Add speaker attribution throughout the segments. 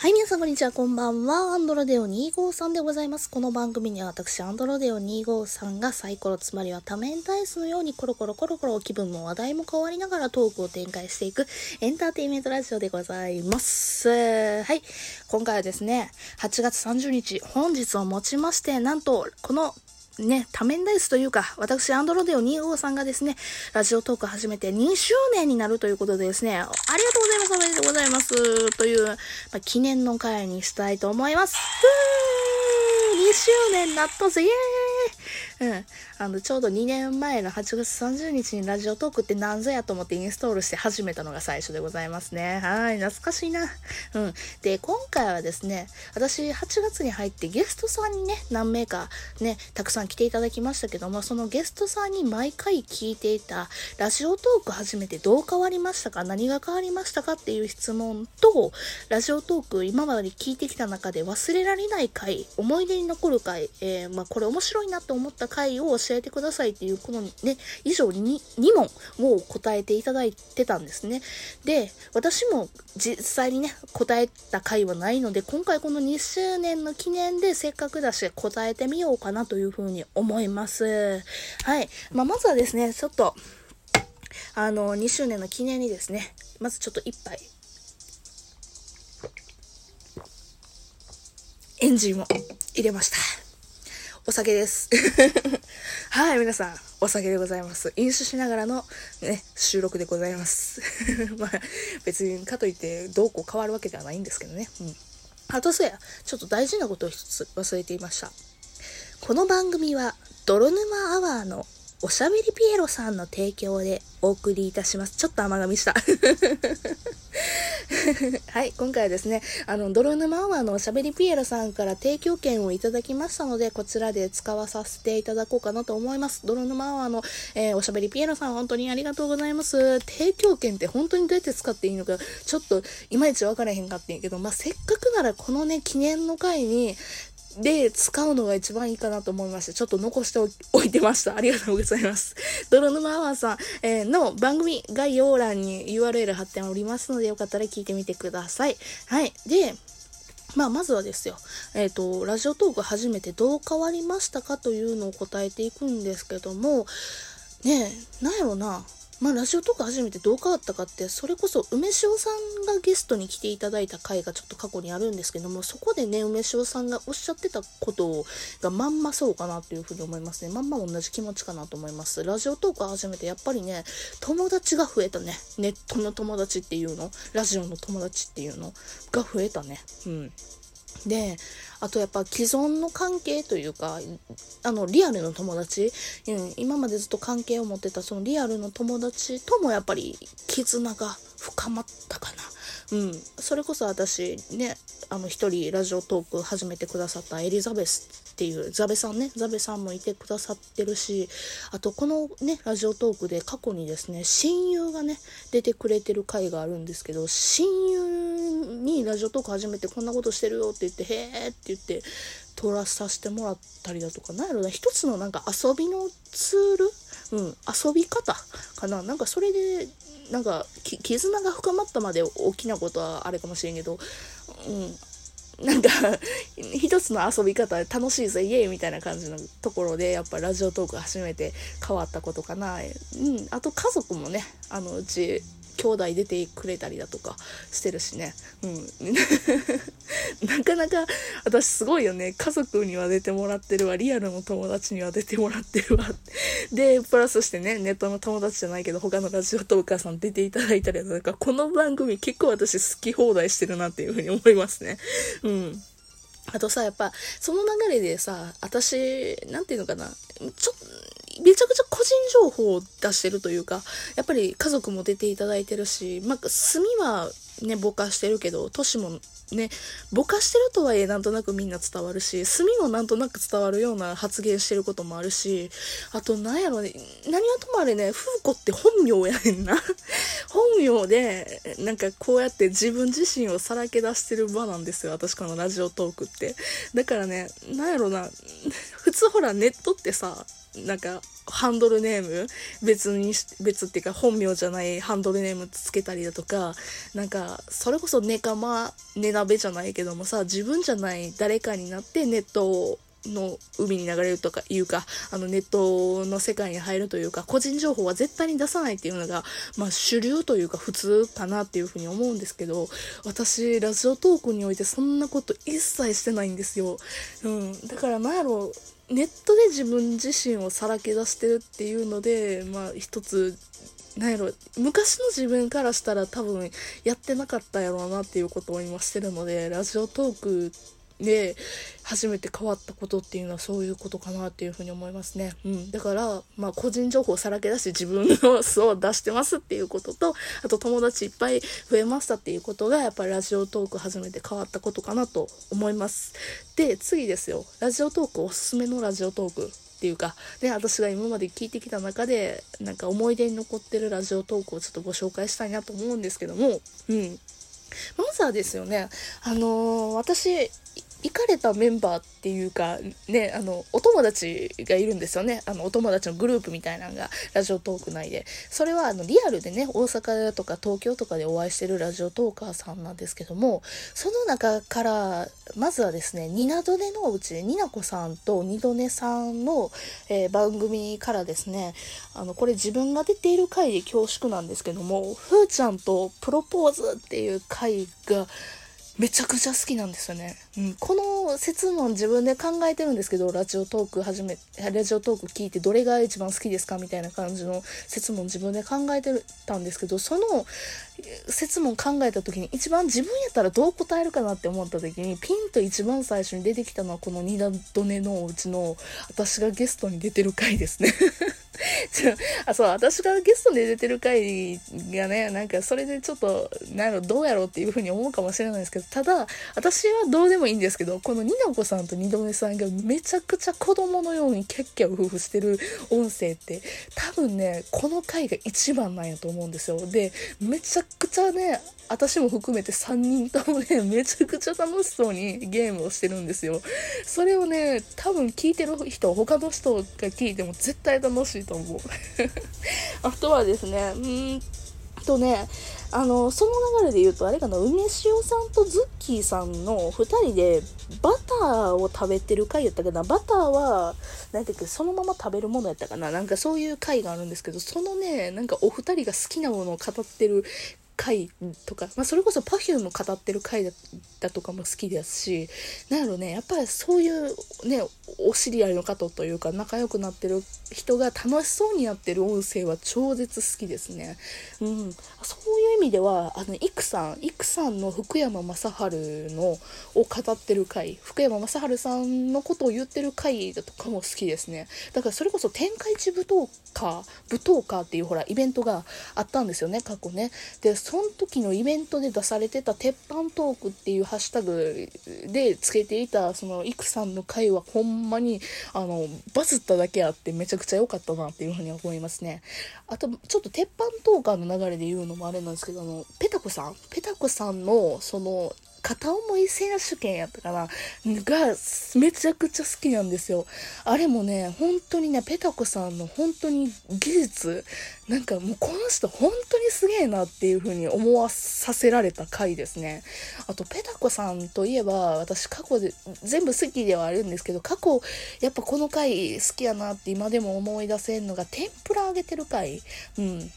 Speaker 1: はい、皆さんこんにちは、こんばんは。アンドロデオ253でございます。この番組には私、アンドロデオ253がサイコロ、つまりは多面ダイスのようにコロコロコロコロ気分も話題も変わりながらトークを展開していくエンターテインメントラジオでございます。はい。今回はですね、8月30日、本日をもちまして、なんと、このね、多面ダイスというか、私、アンドロデオ2号さんがですね、ラジオトーク始めて2周年になるということでですね、ありがとうございます、おめでとうございます、という、まあ、記念の回にしたいと思います。ふー !2 周年なったぜイエーイうん。あの、ちょうど2年前の8月30日にラジオトークって何ぞやと思ってインストールして始めたのが最初でございますね。はい、懐かしいな。うん。で、今回はですね、私8月に入ってゲストさんにね、何名かね、たくさん来ていただきましたけども、そのゲストさんに毎回聞いていたラジオトーク始めてどう変わりましたか何が変わりましたかっていう質問と、ラジオトーク今まで聞いてきた中で忘れられない回、思い出に残る回、えー、まあ、これ面白いなと思った回を教教えてくださいっていう、このね、以上に2問を答えていただいてたんですね。で、私も実際にね、答えた回はないので、今回この2周年の記念でせっかくだし答えてみようかなというふうに思います。はい。まあ、まずはですね、ちょっと、あの、2周年の記念にですね、まずちょっと一杯、エンジンを入れました。お酒です。はい、皆さん、お酒でございます。飲酒しながらのね、収録でございます。まあ、別にかといってどうこう変わるわけではないんですけどね。うん。あとそうや、ちょっと大事なことを一つ忘れていました。この番組は、泥沼アワーのおしゃべりピエロさんの提供でお送りいたします。ちょっと甘噛みした。はい、今回はですね、あの、泥沼アワーのおしゃべりピエロさんから提供券をいただきましたので、こちらで使わさせていただこうかなと思います。泥沼アワーの、えー、おしゃべりピエロさん、本当にありがとうございます。提供券って本当にどうやって使っていいのか、ちょっといまいちわからへんかってんけど、まあ、せっかくならこのね、記念の回に、で使うのが一番いいかなと思いまして、ちょっと残しておい てました。ありがとうございます。泥沼アワーさん、えー、の番組概要欄に URL 貼っておりますので、よかったら聞いてみてください。はい。で、まあ、まずはですよ、えっ、ー、と、ラジオトーク始めてどう変わりましたかというのを答えていくんですけども、ねえ、なんやろな、まあ、ラジオとか初めてどう変わったかって、それこそ梅塩さんがゲストに来ていただいた回がちょっと過去にあるんですけども、そこでね、梅塩さんがおっしゃってたことがまんまそうかなっていうふうに思いますね。まんま同じ気持ちかなと思います。ラジオトーク始めてやっぱりね、友達が増えたね。ネットの友達っていうの、ラジオの友達っていうの？が増えたね。うん。で、あとやっぱ既存の関係というか、あの、リアルの友達、うん、今までずっと関係を持ってたそのリアルの友達ともやっぱり絆が深まったかな。うん。それこそ私ね、あの一人ラジオトーク始めてくださったエリザベスっていうザベさんねザベさんもいてくださってるしあとこのねラジオトークで過去にですね親友がね出てくれてる回があるんですけど親友にラジオトーク始めてこんなことしてるよって言ってへえって言って撮らさせてもらったりだとかなんやろな一つのなんか遊びのツール？うん遊び方かな。なんかそれでなんか絆が深まったまで大きなことはあれかもしれんけど、うん、なんか 一つの遊び方楽しいぜイエーイみたいな感じのところでやっぱラジオトーク初めて変わったことかな、うん、あと家族もねあのうち兄弟出てくれたりだとかしてるしね。うん。なかなか、私すごいよね。家族には出てもらってるわ。リアルの友達には出てもらってるわ。で、プラスしてね、ネットの友達じゃないけど、他のラジオトーカーさん出ていただいたりだとか、この番組結構私好き放題してるなっていうふうに思いますね。うん。あとさ、やっぱ、その流れでさ、私、なんていうのかな、ちょっと、めちゃくちゃ個人情報を出してるというか、やっぱり家族も出ていただいてるし、まあ、炭はね、ぼかしてるけど、都市もね、ぼかしてるとはいえなんとなくみんな伝わるし、炭もなんとなく伝わるような発言してることもあるし、あとなんやろね、何はともあれね、風子って本名やねんな。本名で、なんかこうやって自分自身をさらけ出してる場なんですよ、私このラジオトークって。だからね、なんやろな、普通ほらネットってさ、なんか、ハンドルネーム別に別っていうか本名じゃないハンドルネームつけたりだとか、なんか、それこそネカマ、ネナベじゃないけどもさ、自分じゃない誰かになってネットの海に流れるとかいうか、あのネットの世界に入るというか、個人情報は絶対に出さないっていうのが、まあ主流というか普通かなっていうふうに思うんですけど、私、ラジオトークにおいてそんなこと一切してないんですよ。うん。だからなんやろネットで自分自身をさらけ出してるっていうので、まあ一つ、なんやろ、昔の自分からしたら多分やってなかったやろうなっていうことを今してるので、ラジオトークで初めて変わったことっていうのはそういうことかなっていうふうに思いますね。うん。だから、まあ個人情報をさらけ出して自分の素を出してますっていうことと、あと友達いっぱい増えましたっていうことがやっぱりラジオトーク初めて変わったことかなと思います。で、次ですよ。ラジオトークおすすめのラジオトーク。っていうか、ね、私が今まで聞いてきた中で、なんか思い出に残ってるラジオトークをちょっとご紹介したいなと思うんですけども、うん。まずはですよね、あのー、私、行かれたメンバーっていうか、ね、あの、お友達がいるんですよね。あの、お友達のグループみたいなのが、ラジオトーク内で。それは、あの、リアルでね、大阪とか東京とかでお会いしてるラジオトーカーさんなんですけども、その中から、まずはですね、ニナドネのうち、ニナコさんとニドネさんの、えー、番組からですね、あの、これ自分が出ている回で恐縮なんですけども、ふーちゃんとプロポーズっていう回が、めちゃくちゃ好きなんですよね。うん、この説問自分で考えてるんですけど、ラジオトーク始め、ラジオトーク聞いてどれが一番好きですかみたいな感じの説問自分で考えてたんですけど、その説問考えた時に一番自分やったらどう答えるかなって思った時に、ピンと一番最初に出てきたのはこの2度寝のうちの私がゲストに出てる回ですね あ、そう、私がゲストで出てる回がね、なんかそれでちょっと、なんや、どうやろうっていうふうに思うかもしれないですけど、ただ、私はどうでもいいんですけど、このニナコさんと二度目さんがめちゃくちゃ子供のようにキャッキャウフフしてる音声って、多分ね、この回が一番なんやと思うんですよ。で、めちゃくちゃね、私も含めて3人ともね、めちゃくちゃ楽しそうにゲームをしてるんですよ。それをね、多分聞いてる人、他の人が聞いても絶対楽しいと思う。あとはですね、うんとね、あの、その流れで言うと、あれかな、梅塩さんとズッキーさんの2人でバターを食べてる回やったかな。バターは、なんていうか、そのまま食べるものやったかな。なんかそういう回があるんですけど、そのね、なんかお二人が好きなものを語ってる回とか、まあ、それこそ Perfume 語ってる回だとかも好きですし、なんやろね、やっぱりそういうね、お知り合いの方というか仲良くなってる人が楽しそうにやってる音声は超絶好きですね。うん。そう意味では、あの、イクさん、イクさんの福山雅治のを語ってる回、福山雅治さんのことを言ってる回だとかも好きですね。だからそれこそ天下一舞踏家、舞踏家っていうほら、イベントがあったんですよね、過去ね。で、その時のイベントで出されてた鉄板トークっていうハッシュタグでつけていた、そのイクさんの回はほんまに、あの、バズっただけあってめちゃくちゃ良かったなっていうふうに思いますね。あと、ちょっと鉄板トーカーの流れで言うのもあれなんですけど、あの、ペタコさん？ペタコさんの、その、片思い選手権やったかな？が、めちゃくちゃ好きなんですよ。あれもね、本当にね、ペタコさんの本当に技術、なんかもうこの人本当にすげえなっていう風に思わさせられた回ですね。あと、ペタコさんといえば、私過去で、全部好きではあるんですけど、過去、やっぱこの回好きやなって今でも思い出せんのが、天ぷら揚げてる回。うん。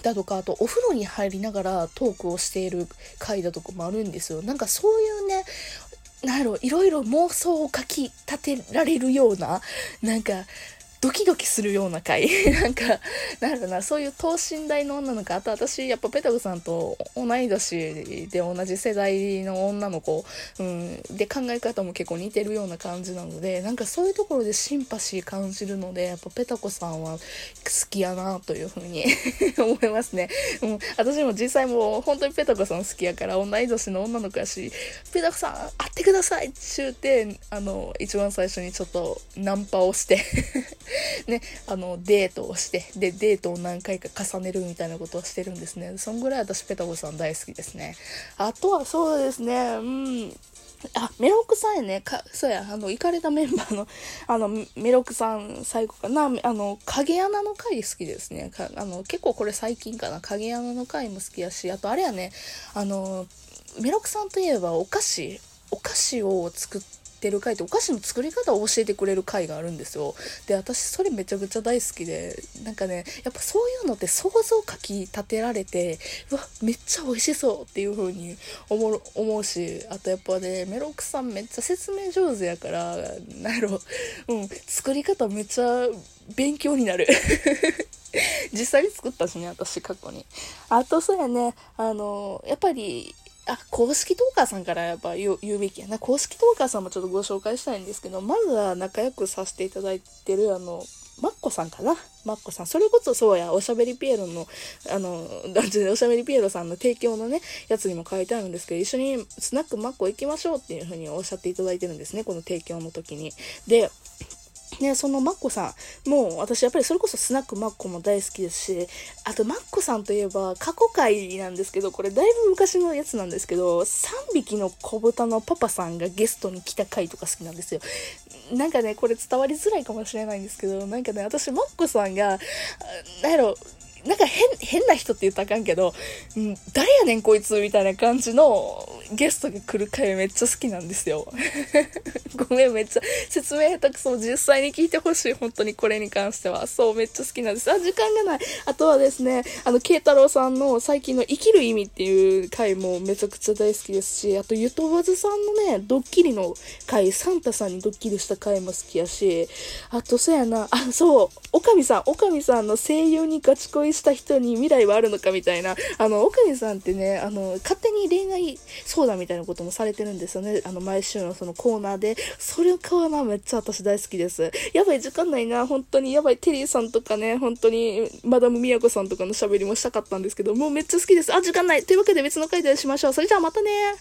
Speaker 1: だとか、あとお風呂に入りながらトークをしている回だとかもあるんですよ。なんかそういうね、なんやろ、いろいろ妄想をかき立てられるような、なんか、ドキドキするような回。なんか、なんだな、そういう等身大の女の子、あと私、やっぱペタグさんと同い年で同じ世代の女の子、うん、で考え方も結構似てるような感じなので、なんかそういうところでシンパシー感じるので、やっぱペタコさんは好きやなというふうに 思いますね。うん、私も実際もう本当にペタコさん好きやから、同い年の女の子やし、ペタコさん会ってくださいって言って、あの、一番最初にちょっとナンパをして。ね、あの、デートをして、で、デートを何回か重ねるみたいなことをしてるんですね。そんぐらい私ペタゴさん大好きですね。あとはそうですね、うん、あ、メロクさんやね。か、そうや、あの、行かれたメンバーの、あの、メロクさん最後かな。あの、影穴の回好きですね。かあの、結構これ最近かな。影穴の回も好きやし、あとあれやね、あの、メロクさんといえばお菓子、お菓子を作って、ってる回ってお菓子の作り方を教えてくれる回があるんですよ。で、私それめちゃくちゃ大好きで、なんかね、やっぱそういうのって想像かき立てられて、うわ、めっちゃ美味しそうっていう風に思う思うし、あとやっぱね、メロクさんめっちゃ説明上手やから、なんやろ、うん、作り方めっちゃ勉強になる。実際に作ったしね、私過去に。あとそうやね、あの、やっぱり、あ、公式トーカーさんからやっぱ言うべきやな。公式トーカーさんもちょっとご紹介したいんですけど、まずは仲良くさせていただいてる、あの、マッコさんかなマッコさん。それこそそうや、おしゃべりピエロの、あの、おしゃべりピエロさんの提供のね、やつにも書いてあるんですけど、一緒にスナックマッコ行きましょうっていうふうにおっしゃっていただいてるんですね、この提供の時に。で、ね、そのマッコさん、もう私やっぱりそれこそスナックマッコも大好きですし、あとマッコさんといえば過去回なんですけど、これだいぶ昔のやつなんですけど、3匹の子豚のパパさんがゲストに来た回とか好きなんですよ。なんかね、これ伝わりづらいかもしれないんですけど、なんかね、私マッコさんが、なんやろ、なんか変、変な人って言ったらあかんけど、うん、誰やねんこいつみたいな感じのゲストが来る回めっちゃ好きなんですよ。ごめん、めっちゃ説明下手くそ。実際に聞いてほしい。本当にこれに関しては。そう、めっちゃ好きなんです。あ、時間がない。あとはですね、あの、慶太郎さんの最近の生きる意味っていう回もめちゃくちゃ大好きですし、あと、ゆとばずさんのね、ドッキリの回、サンタさんにドッキリした回も好きやし、あと、そうやな、あ、そう、おかみさん、おかみさんの声優にガチ恋した人に未来はあるのかみたいな、あの、おかみさんってね、あの、勝手に恋愛相談みたいなこともされてるんですよね。あの、毎週のそのコーナーで。それかはな、めっちゃ私大好きです。やばい、時間ないな。本当に、やばい、テリーさんとかね、本当に、マダムみやこさんとかの喋りもしたかったんですけど、もうめっちゃ好きです。あ、時間ない。というわけで別の回でしましょう。それじゃあまたね